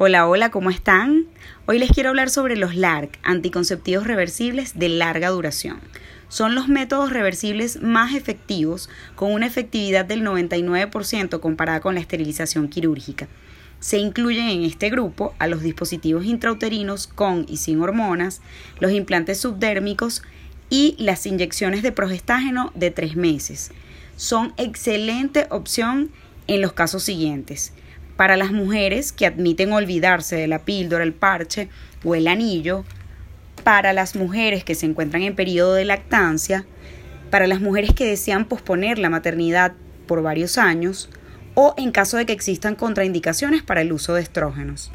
Hola, hola, ¿cómo están? Hoy les quiero hablar sobre los LARC, anticonceptivos reversibles de larga duración. Son los métodos reversibles más efectivos, con una efectividad del 99% comparada con la esterilización quirúrgica. Se incluyen en este grupo a los dispositivos intrauterinos con y sin hormonas, los implantes subdérmicos y las inyecciones de progestágeno de tres meses. Son excelente opción en los casos siguientes para las mujeres que admiten olvidarse de la píldora, el parche o el anillo, para las mujeres que se encuentran en periodo de lactancia, para las mujeres que desean posponer la maternidad por varios años o en caso de que existan contraindicaciones para el uso de estrógenos.